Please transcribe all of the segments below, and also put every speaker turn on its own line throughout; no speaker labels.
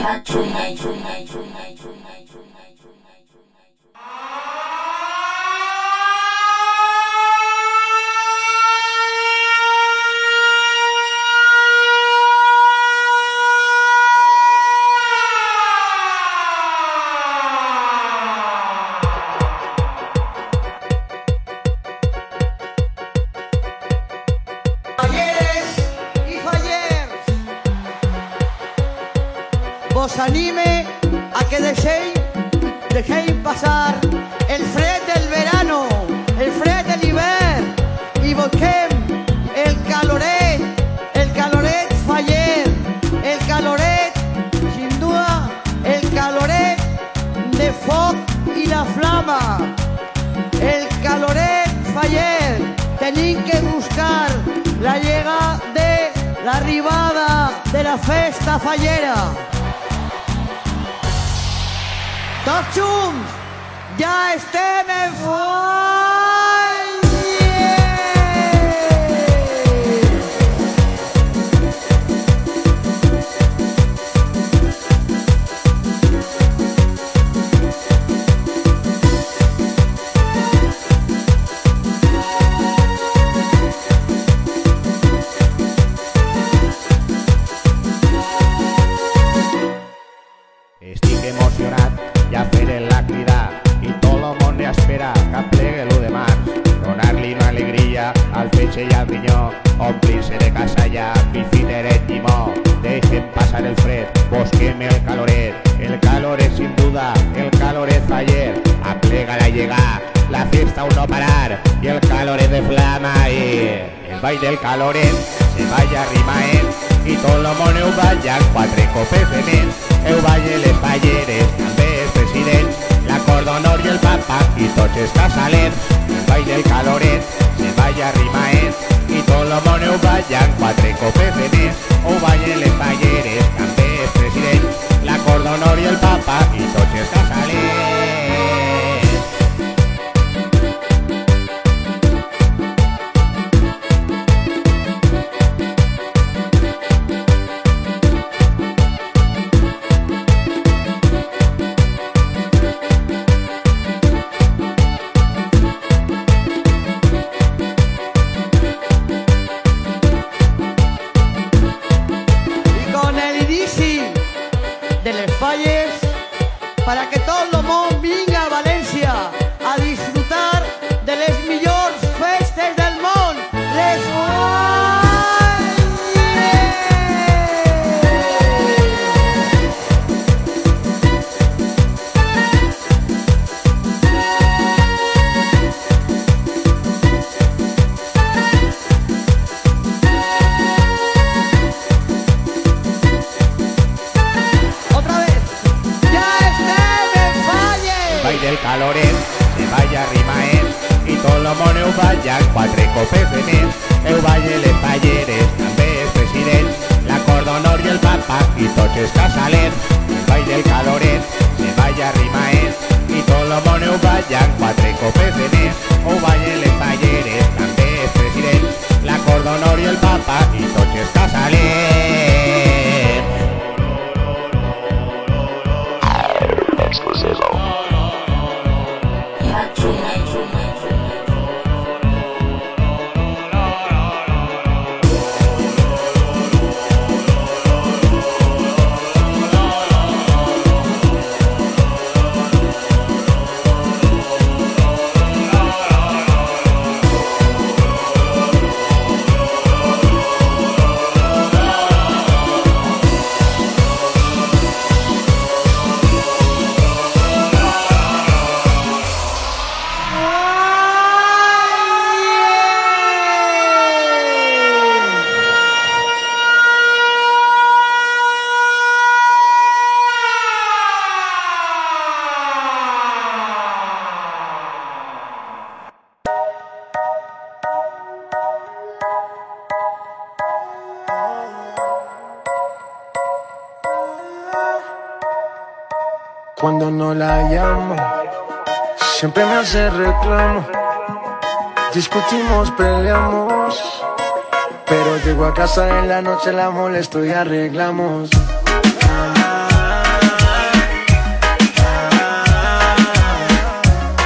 Heart ella viñó, de timó, dejen pasar el fred, bosqueme el caloret, el calor es sin duda,
el calor es ayer, aplega la llegada, la fiesta aún no parar, y el calor es
de flama, y el baile del calor es, se vaya arriba él, eh. y todos los monos vayan, cuatro copes de men, el valle les falleres, también presidente, la cordonor y el papa, y toches casalet, el baile del calor es, vaya rima es y todos los monos vayan quatre copes de mes o vayan les talleres cante presidente. La cordonor y el papa y toches casales. valores. Discutimos, peleamos. Pero llego a casa en la noche, la molesto y arreglamos.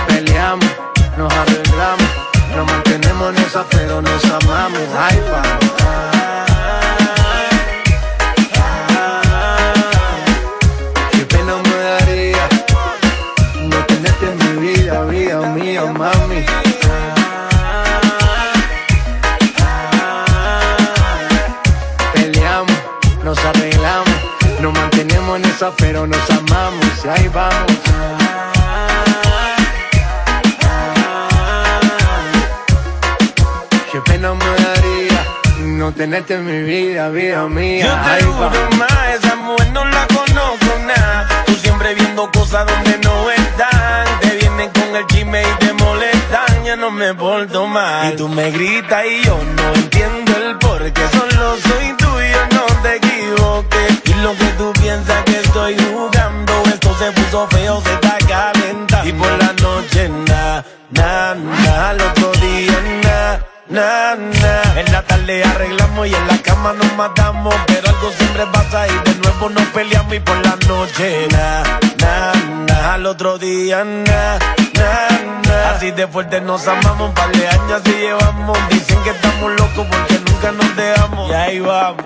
Peleamos, nos arreglamos. Nos mantenemos en esa,
pero nos amamos. Ay. En
mi vida, vida mía. Yo te juro más, esa mujer no la
conozco nada. Tú siempre viendo cosas donde no están. Te vienen con el chisme y te molestan, ya no me porto mal. Y tú me gritas y yo no Y por la noche, na, na. Al otro día, na, na, na. Así de fuerte nos amamos. Un par de años así llevamos. Dicen que estamos locos porque nunca nos dejamos. Y ahí vamos.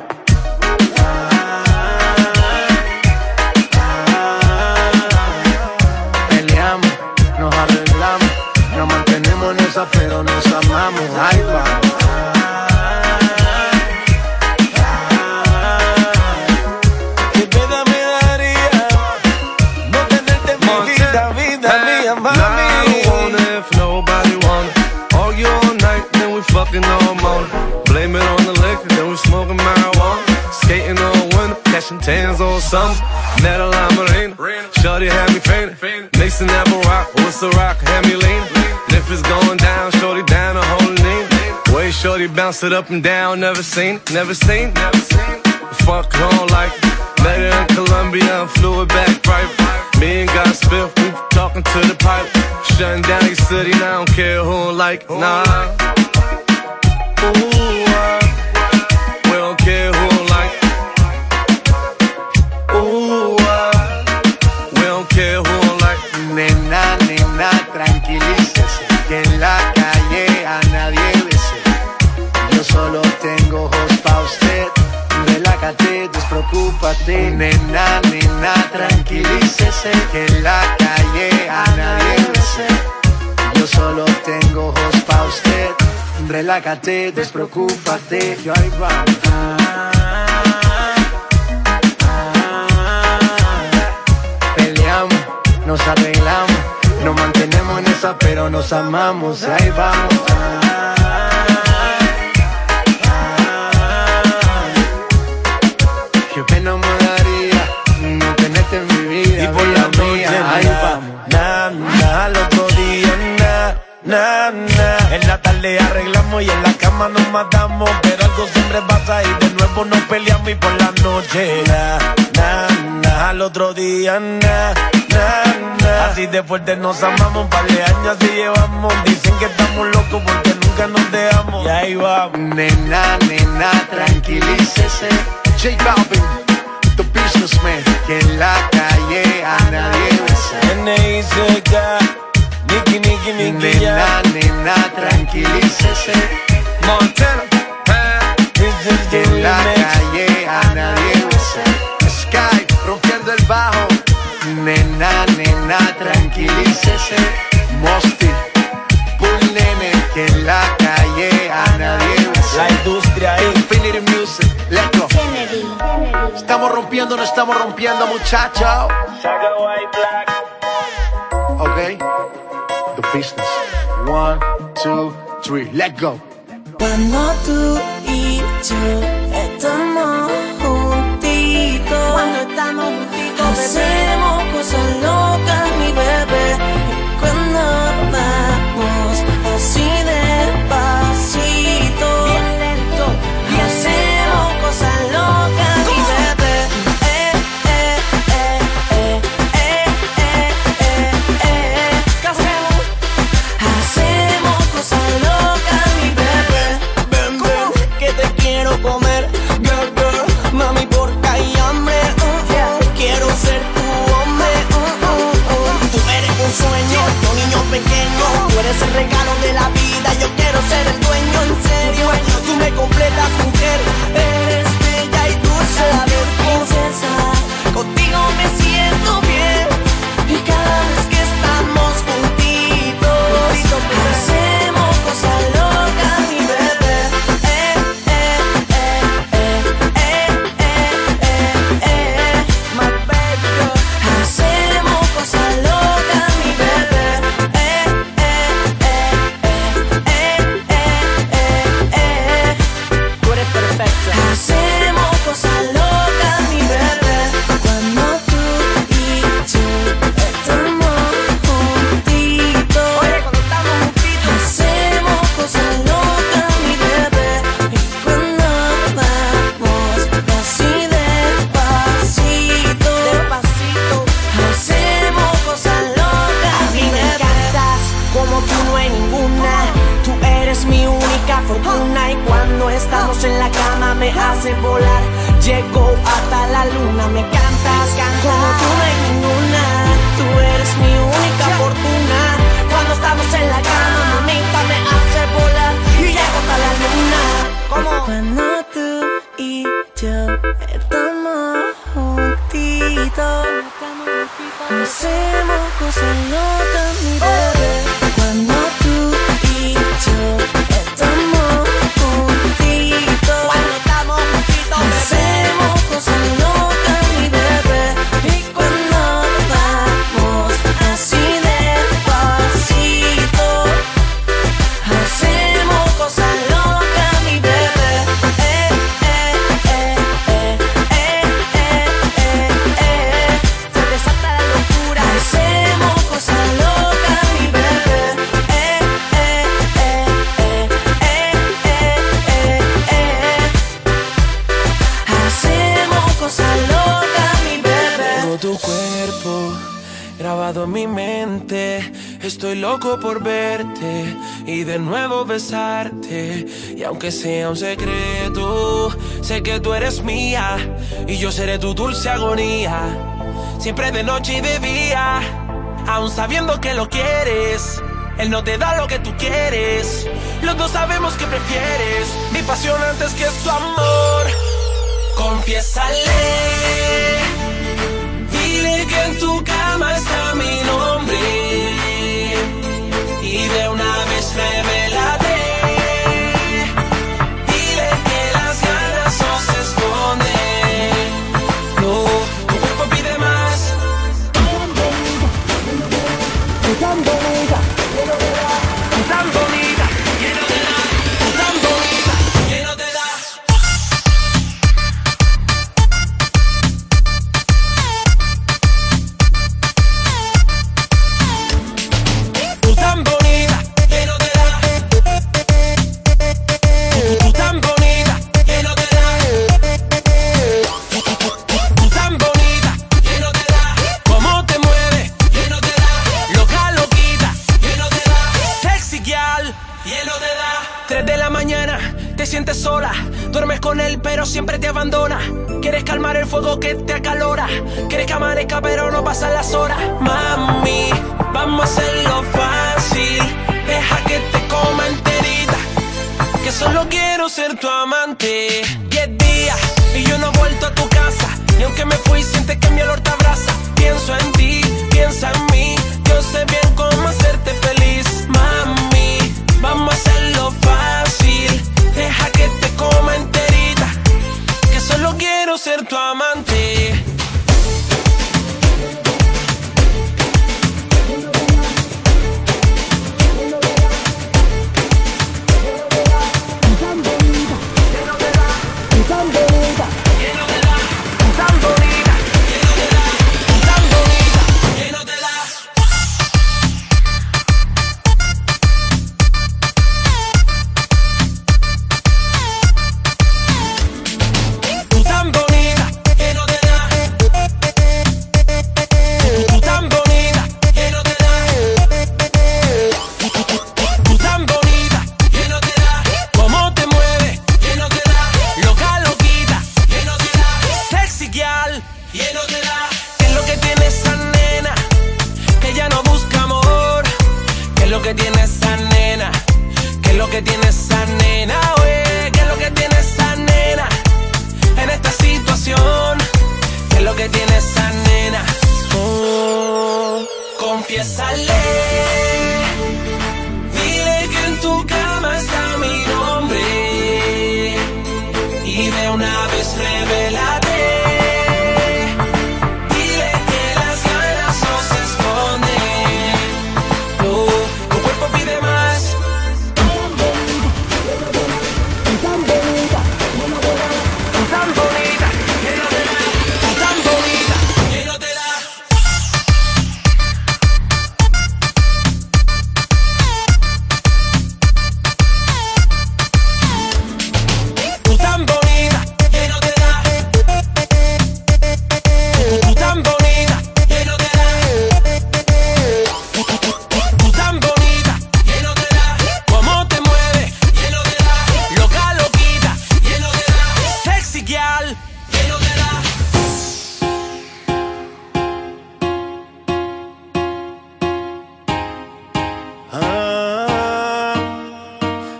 Bounce it up and down, never seen, never seen, never seen. Fuck on like met her in Colombia and flew it back right. Me and God Spiff, we talking to the pipe. Shutting down your city, and I don't care who like, nah. Ooh,
Despreocúpate. Nena, nena, tranquilícese. Que en la calle a nadie bese. Yo solo tengo ojos pa' usted. Relájate, despreocúpate. Yo ahí vamos. Peleamos, nos arreglamos. Nos mantenemos en esa, pero nos amamos. Ahí vamos.
Pero algo siempre pasa y de nuevo nos peleamos. Y por la noche, na, na, al otro día, na, na. Así de fuerte nos amamos, un par de años así llevamos. Dicen que estamos locos porque nunca nos dejamos. Y ahí vamos.
Nena, nena, tranquilícese. J Balvin, the businessman. Que en la calle a nadie besa.
N.I.C.K. Nicky, Nicky, Nicky, ya.
Nena, nena, tranquilícese.
Montana, eh.
En la calle a nadie besa. Sky, rompiendo el bajo. Nena, nena, tranquilícese. Mosty, Bull Nene. Que en la calle a nadie besa.
La industria ahí.
Infinity Music, let's go. Estamos rompiendo, no estamos rompiendo, muchachos.
Saga White Black.
Ok. The business. One, two, three, let's go.
Cuando tú y yo estamos juntitos, cuando estamos juntitos, hacemos Y
aunque sea un secreto, sé que tú eres mía y yo seré tu dulce agonía. Siempre de noche y de día, aún sabiendo que lo quieres. Él no te da lo que tú quieres. Los dos sabemos que prefieres mi pasión antes que su amor. Confiésale, dile que en tu cama está mi nombre y de una vez revelada.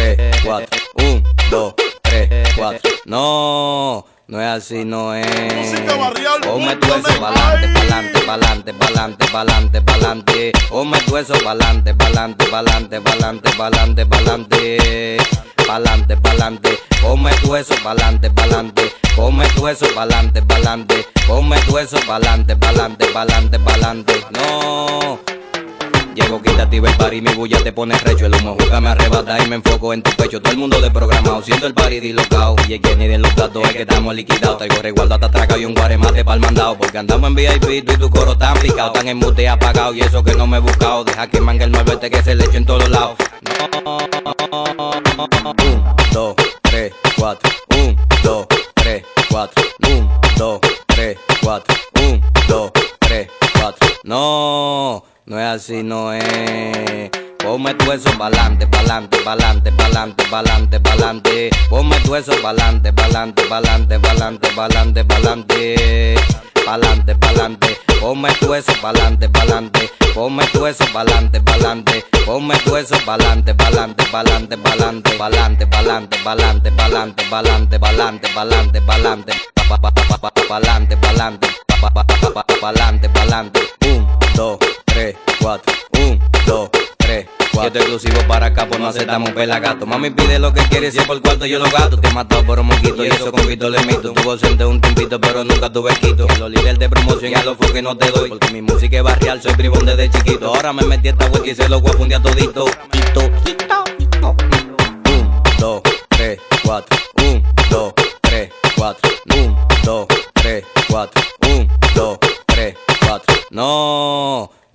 3, 4. 1, 2, 3, 4. No. No
es así, no es. Ponme tu eso pa'lante, pa'lante, pa'lante, pa'lante, pa'lante, pa'lante. Ponme tu eso pa'lante, pa'lante, pa'lante, pa'lante, pa'lante, pa'lante. Pa'lante, pa'lante. Ponme tu eso pa'lante, pa'lante. Ponme tu eso pa'lante, pa'lante. Ponme tu eso pa'lante, pa'lante, pa'lante, pa'lante. No. Llego quitativa el par y mi bulla te pone recho. El humo juega me arrebata y me enfoco en tu pecho. Todo el mundo de programado, siento el par y dislocado. Y es que ni de los datos es que estamos liquidados. Traigo resguardo hasta atraca y un guaremate pa'l mandado. Porque andamos en VIP, tú y tu coro tan picado. Tan en mute apagado y eso que no me he buscado. Deja que mangue el mueble este que se le echo en todos lados. Un, dos, tres, cuatro. Un, dos, tres, cuatro. Un, dos, tres, cuatro. Un, dos, tres, cuatro. No, no es así, no es. Ponme tu eso pa'lante, pa'lante, pa'lante, pa'lante, pa'lante, pa'lante. Ponme tu eso pa'lante, pa'lante, pa'lante, pa'lante, pa'lante, pa'lante. Pa'lante, pa'lante. Ponme tu eso pa'lante, pa'lante. Ponme tu eso pa'lante, pa'lante. Ponme tu eso pa'lante, pa'lante, pa'lante, pa'lante, pa'lante, pa'lante, pa'lante, pa'lante, pa'lante, pa'lante, pa'lante, pa'lante, pa'lante, pa'lante, pa'lante, pa'lante. Un, dos, tres, cuatro. Un, dos, tres, cuatro. Esto exclusivo para acá, pues no aceptamos pelagato. Mami pide lo que quiere, si es por cuarto yo lo gato. Te he matado por un moquito y eso con Vito le mito. Tuvo ausente un tiempito, pero nunca tuve quito. Los líderes de promoción ya los que no te doy. Porque mi música es barrial, soy bribón desde chiquito. Ahora me metí esta wiki y se lo voy a fundir todito. Quito, quito, quito. Un, dos, tres, cuatro. Un, dos, tres, cuatro. Un, dos, tres, cuatro. Un, dos, tres, cuatro. No,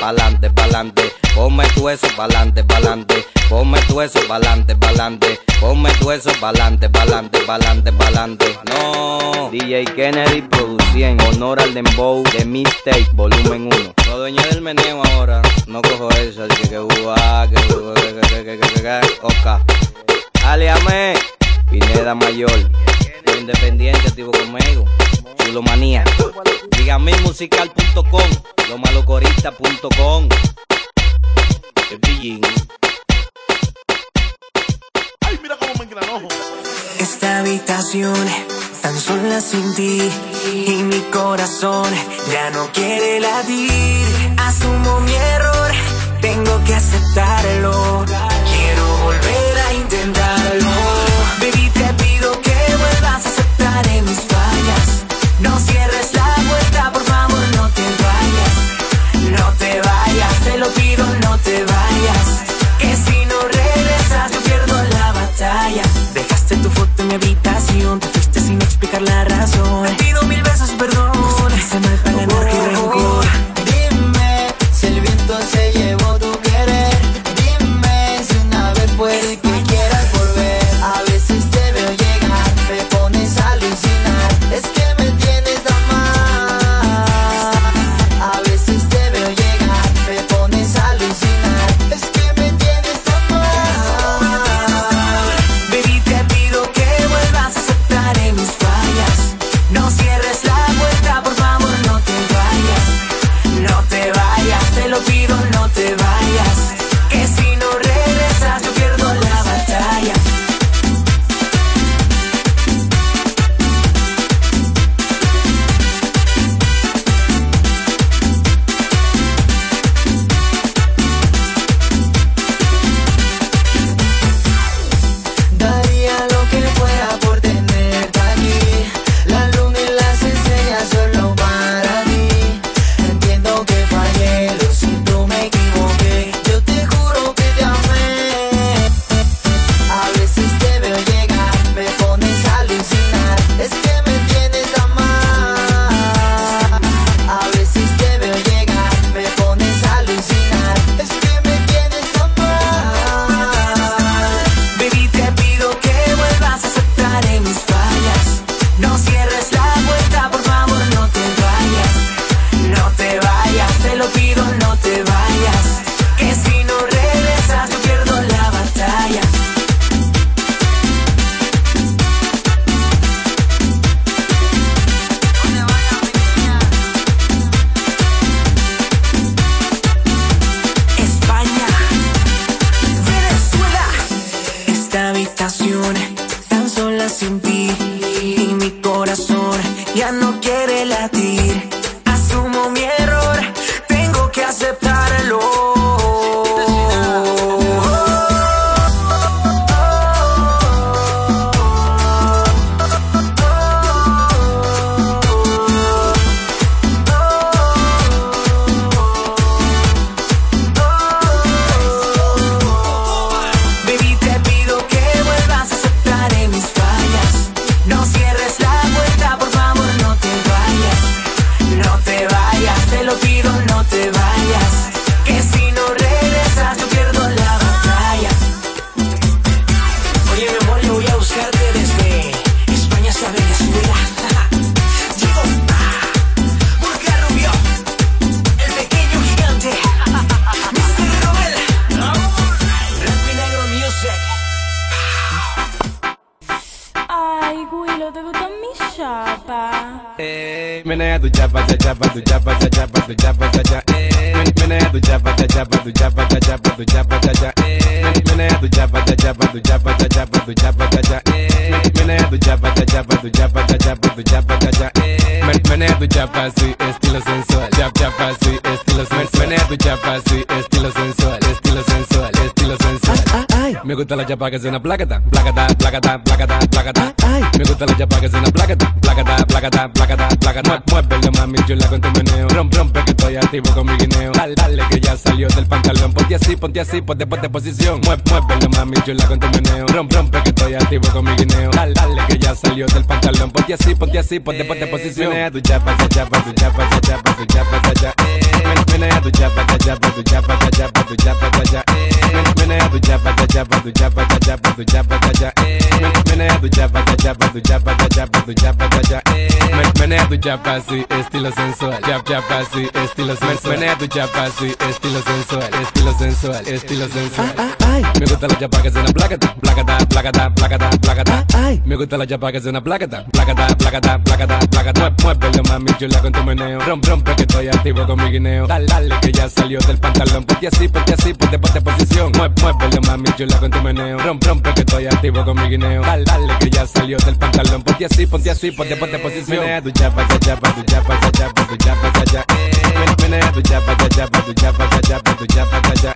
Pa'lante, pa'lante. Ponme tu eso pa'lante, pa'lante. Ponme tu eso pa'lante, pa'lante. Ponme tu eso pa'lante, pa'lante, pa'lante, pa'lante. No. DJ Kennedy producía en honor al dembow de Mistake, volumen 1. Soy dueño del meneo ahora. No cojo eso, así que que que que que que que que que. Aliame, Pineda Mayor. Soy independiente, activo conmigo. Chulomanía. Dígame musical.com, lomalocorista.com. El pillín.
Ay, mira cómo me engranojo.
Esta habitación tan sola sin ti y mi corazón ya no quiere latir. Asumo mi error, tengo que aceptarlo. Quiero volver a intentarlo. Te vayas. Que si no regresas, yo pierdo la batalla. Dejaste tu foto en mi habitación, te fuiste sin explicar la razón. Te pido mil veces perdón.
mucha paz estilo sensual gusta la chapa que suena placata, placata, placata, placata, placata. Me gusta la chapa que suena placata, placata, placata, placata, placata. Muévelo mami, chula con tu meneo. Rompe, rompe que estoy activo con mi guineo. Dale, dale que ya salió del pantalón. Ponte así, ponte así, ponte, ponte posición. Mueve, muévelo mami, chula con tu meneo. Rompe, rompe que estoy activo con mi guineo. Dale, dale que ya salió del pantalón. Ponte así, ponte así, ponte, ponte posición. Menea tu chapa, cha chapa, tu chapa, cha chapa, tu chapa, cha cha. Menea tu chapa, cha chapa, tu chapa, cha chapa, tu chapa, cha cha. Menea tu chapa, cha chapa, tu chapa, cha chapa, tu chapa, cha cha. Menea tu chapa, cha chapa, tu chapa, cha chapa, tu chapa, cha cha. Menea tu chapa así, estilo sensual. Chap chapa así, estilo sensual. Menea tu chapa así, estilo sensual, estilo sensual, estilo sensual. Me gusta la chapa que suena placata, placata, placata, placata, placata. Me gusta la chapa que suena placata, placata, placata, placata, placata. Muévelo mami, chula con tu meneo. Rompe, rompe que estoy activo con mi guineo. Dale, dale que ya salió del pantalón. Ponte así, ponte así, ponte, ponte posición. Mueve, muévelo mami, chula con tu meneo. Rompe, rompe que estoy activo con mi guineo. Dale, dale que ya salió del pantalón. Ponte así, ponte así, ponte, ponte posición. Menea tu chapa, cha chapa, tu chapa, cha chapa, tu chapa, cha cha. Menea tu chapa, cha chapa, tu chapa, cha chapa, tu chapa, cha cha.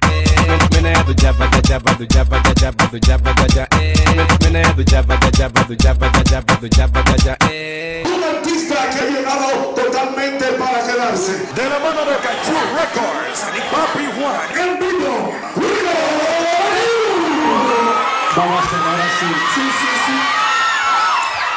Menea tu chapa, cha chapa, tu chapa, cha chapa, tu chapa, cha cha. Menea tu chapa, cha chapa, tu chapa, cha chapa, tu chapa, cha cha.
Un artista que ha llegado totalmente para quedarse. De la mano de Cachú Records Papi Juan. En vivo. Vamos a hacer ahora sí. Sí, sí.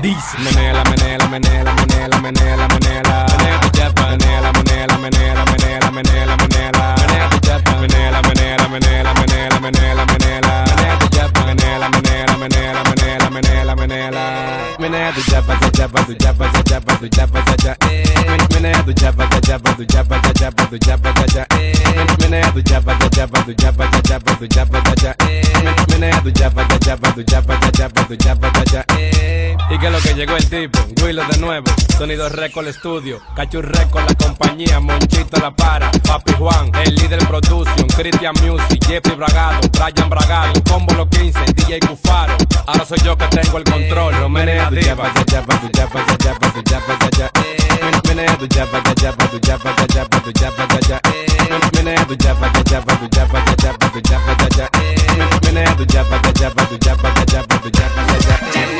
Dice Menela, menela, menela, menela, menela, menela Menea tu chapa, menela, menela, menela, menela, menela, menela Menea tu chapa, menela, menela, menela, menela, menela, menela Menea tu chapa, menela, menela, menela, menela, menela, menela Menea tu chapa, cha chapa, tu chapa, cha chapa, tu chapa, cha cha Menea do jabba da jabba do jabba da jabba do jabba da ja. Menea do jabba da jabba do Y que lo que llegó el tipo, Willow de nuevo, Sonido Record Studio, Cachurreco la compañía, Monchito la para, Papi Juan, el líder production, Christian Music, Jeffrey Bragado, Brian Bragado, Combo los 15, DJ Cufaro, ahora soy yo que tengo el control, lo menea diva. Menea
do jabba da jabba do jabba da jabba do jabba da ja Mene do jabba da jabba do jabba da jabba do jabba da ja Mene do jabba da jabba do jabba da jabba do jabba da ja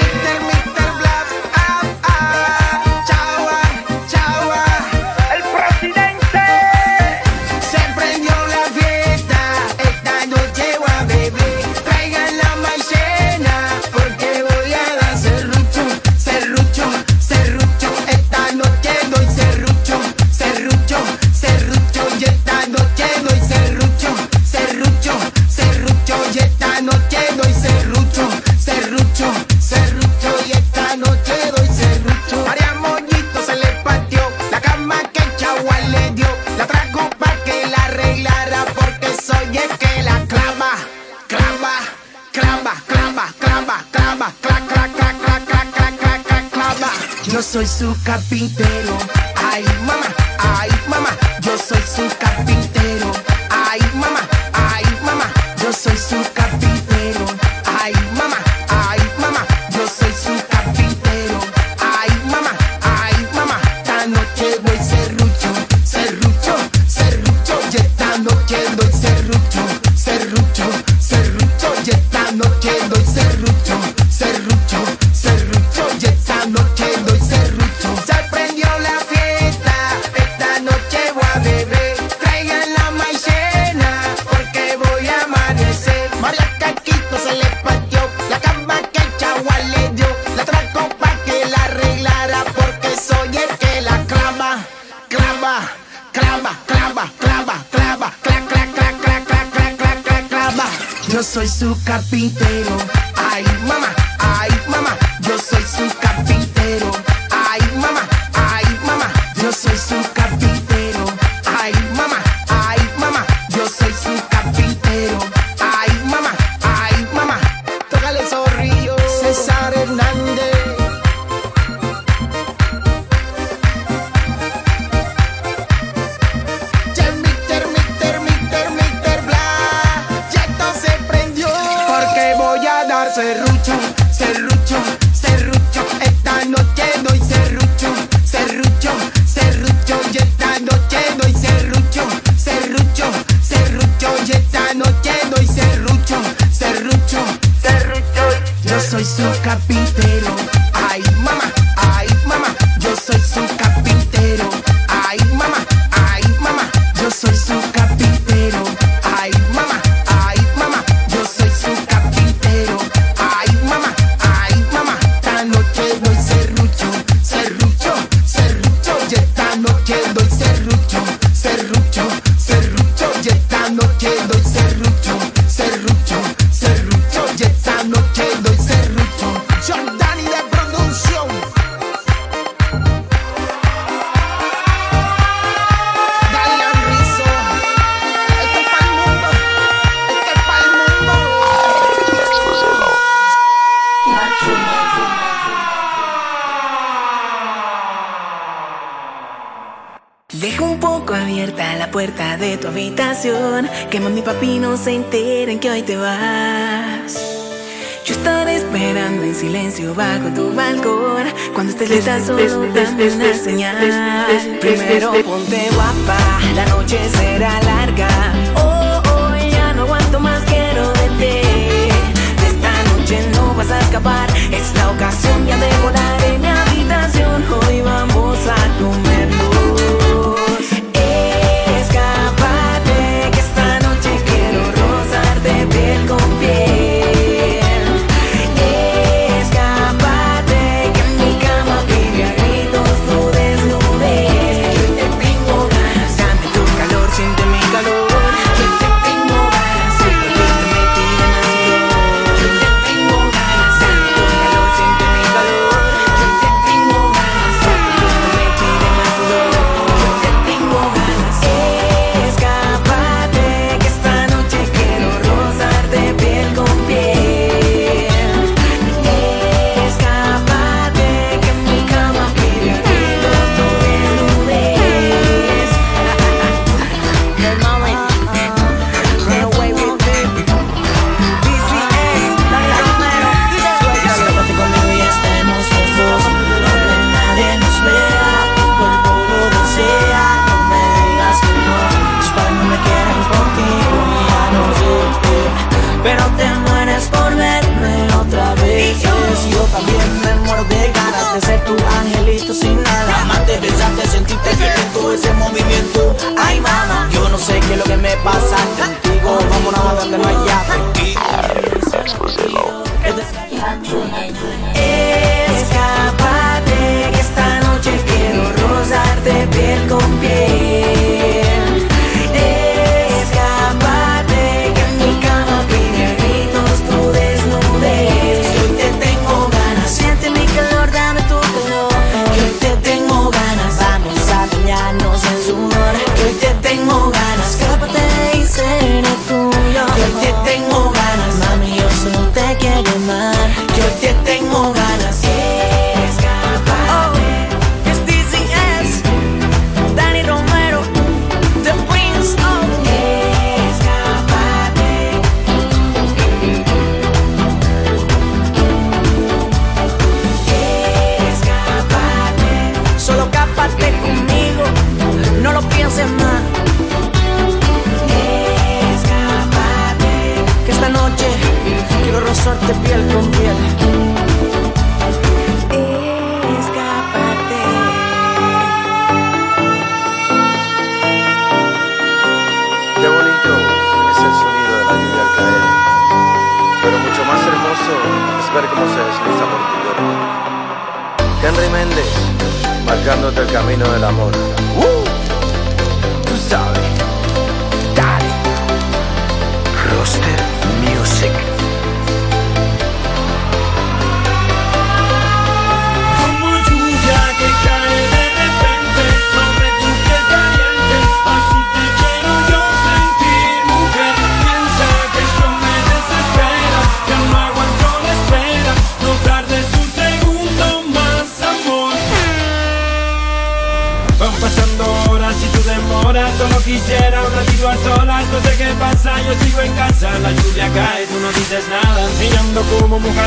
soy su carpintero, ay mamá, ay mamá, yo soy su se
enteren que hoy te vas. Yo estaré esperando en silencio bajo tu balcón. Cuando estés lista solo dame una señal. Primero ponte guapa, la noche será larga. Oh, oh, ya no aguanto más, quiero de ti De esta noche no vas a escapar, es la ocasión ya de volar.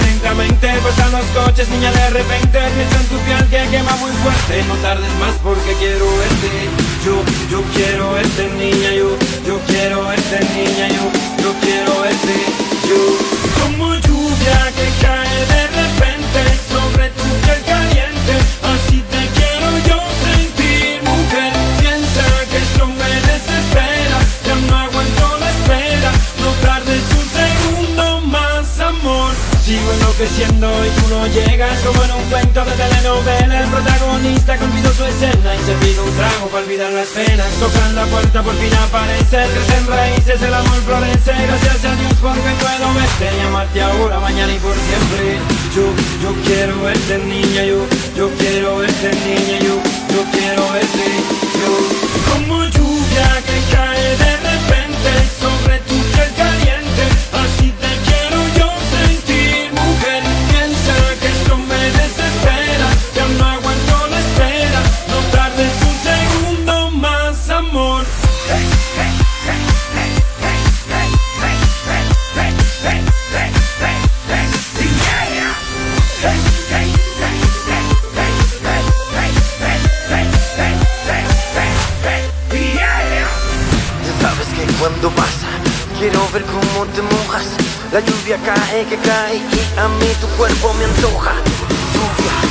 lentamente Pasan los coches, niña, de repente Pienso en tu piel que quema muy fuerte. No tardes más porque quiero este Yo, yo quiero este, niña Yo, yo quiero este, niña Yo, yo quiero este Yo, como lluvia que cae de Sigo enloqueciendo y tú no llegas. Como en un cuento de telenovela El protagonista convidó su escena y se pide un trago para olvidar las penas. Tocan la puerta por fin apareces, crecen raíces, el amor florece. Gracias a Dios porque puedo verte y amarte ahora, mañana y por siempre. Yo, yo quiero verte niña, yo, yo quiero verte niña, yo, yo quiero verte. Yo, como lluvia que cae de repente La lluvia cae, que cae y a mí tu cuerpo me antoja. Lluvia.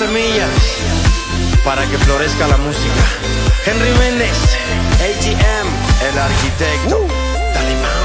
semillas para que florezca la música. Henry Méndez, AGM, el arquitecto.
Uh.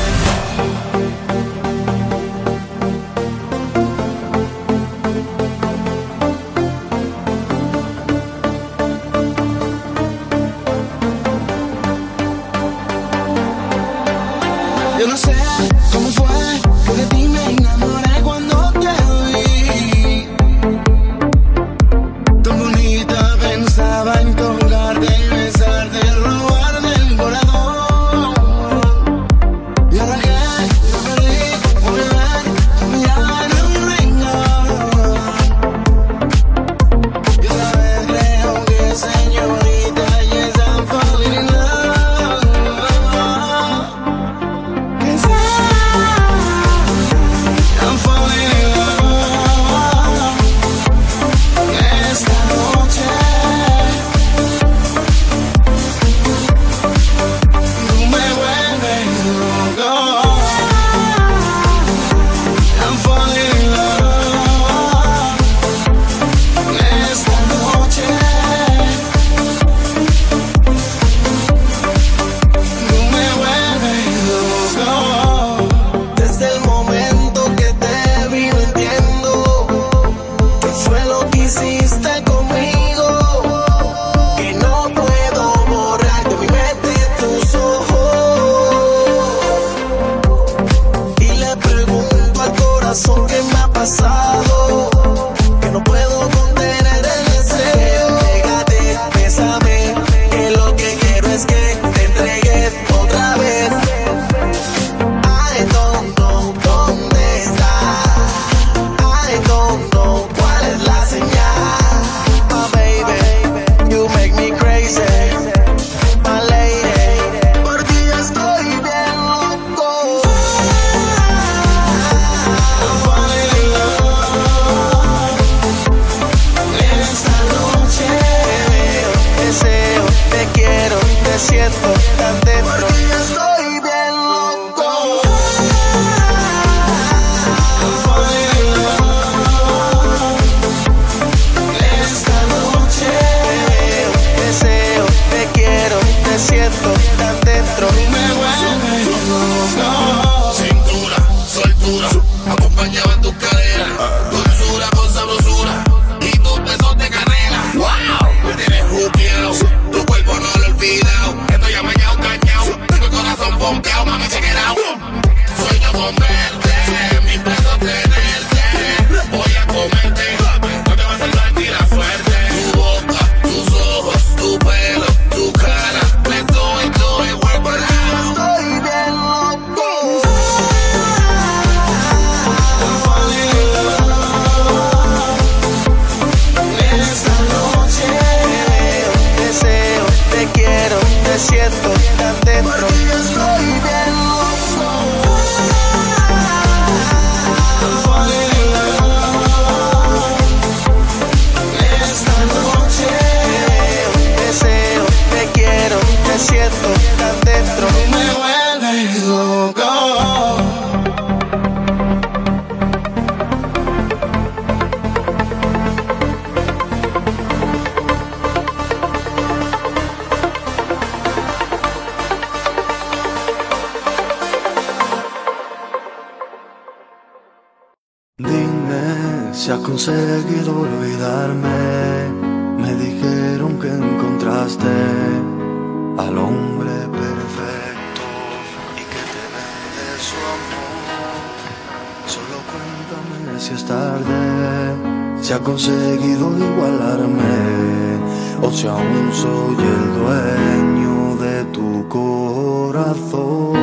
O si aún soy el dueño de tu corazón.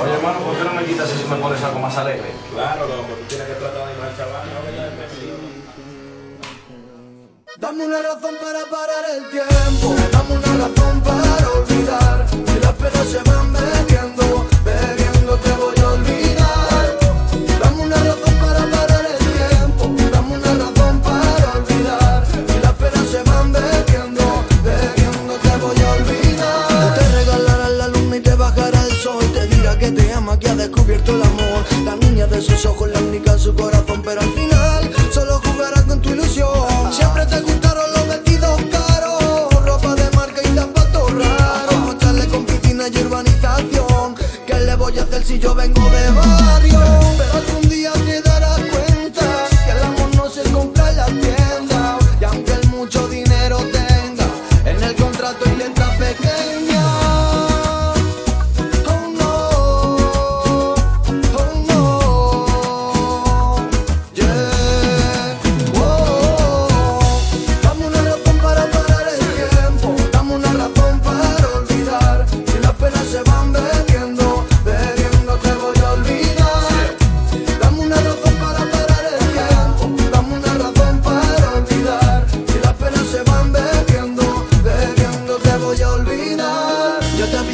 Oye, hermano, ¿por qué no me quitas si me pones algo más alegre?
Claro, loco, tú tienes que tratar de ir chaval, ¿no?
Dame una razón para parar el tiempo, dame una razón para olvidar. Si las penas se van que te ama, que ha descubierto el amor. La niña de sus ojos, la única en su corazón, pero al final solo jugará con tu ilusión. Siempre te gustaron los vestidos caros, ropa de marca y zapatos raros. Mostrarle con piscina y urbanización. ¿Qué le voy a hacer si yo vengo de barrio? Pero algún día te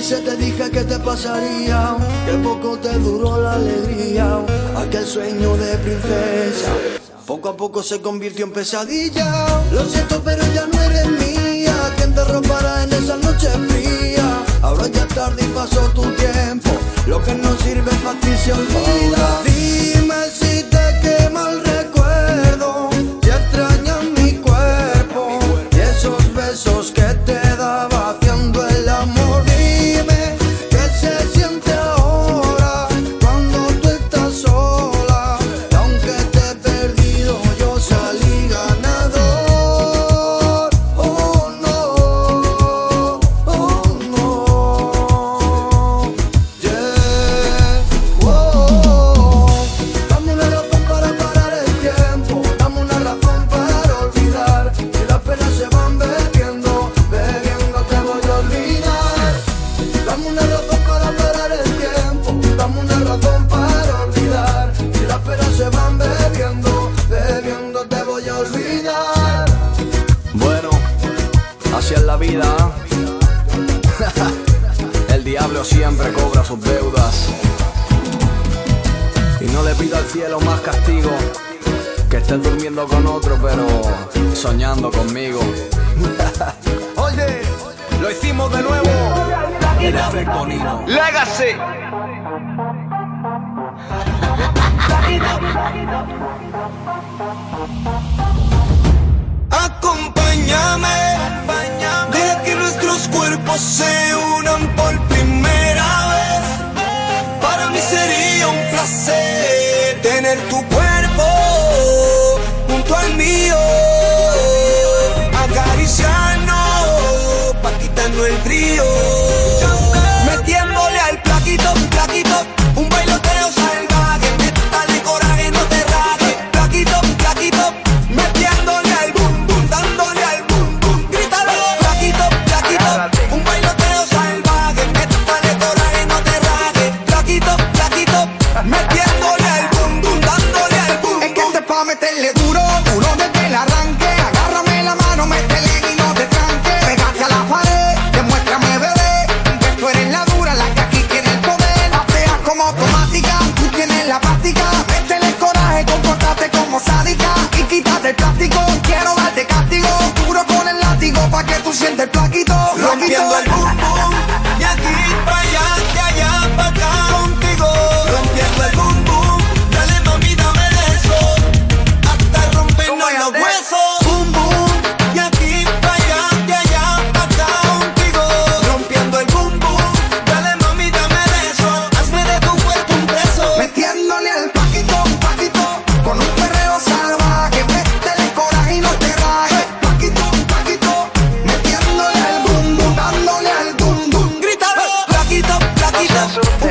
Yo te dije que te pasaría, que poco te duró la alegría, aquel sueño de princesa. Poco a poco se convirtió en pesadilla. Lo siento, pero ya no eres mía. Quien te robará en esa noche fría? Ahora ya tarde y pasó tu tiempo. Lo que no sirve para ti olvida. Dime si Acompáñame, deja que nuestros cuerpos se unan por primera vez. Para mí sería un placer tener tu cuerpo junto al mío, acariciarnos pa' quitarnos el frío, rompiendo el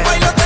baila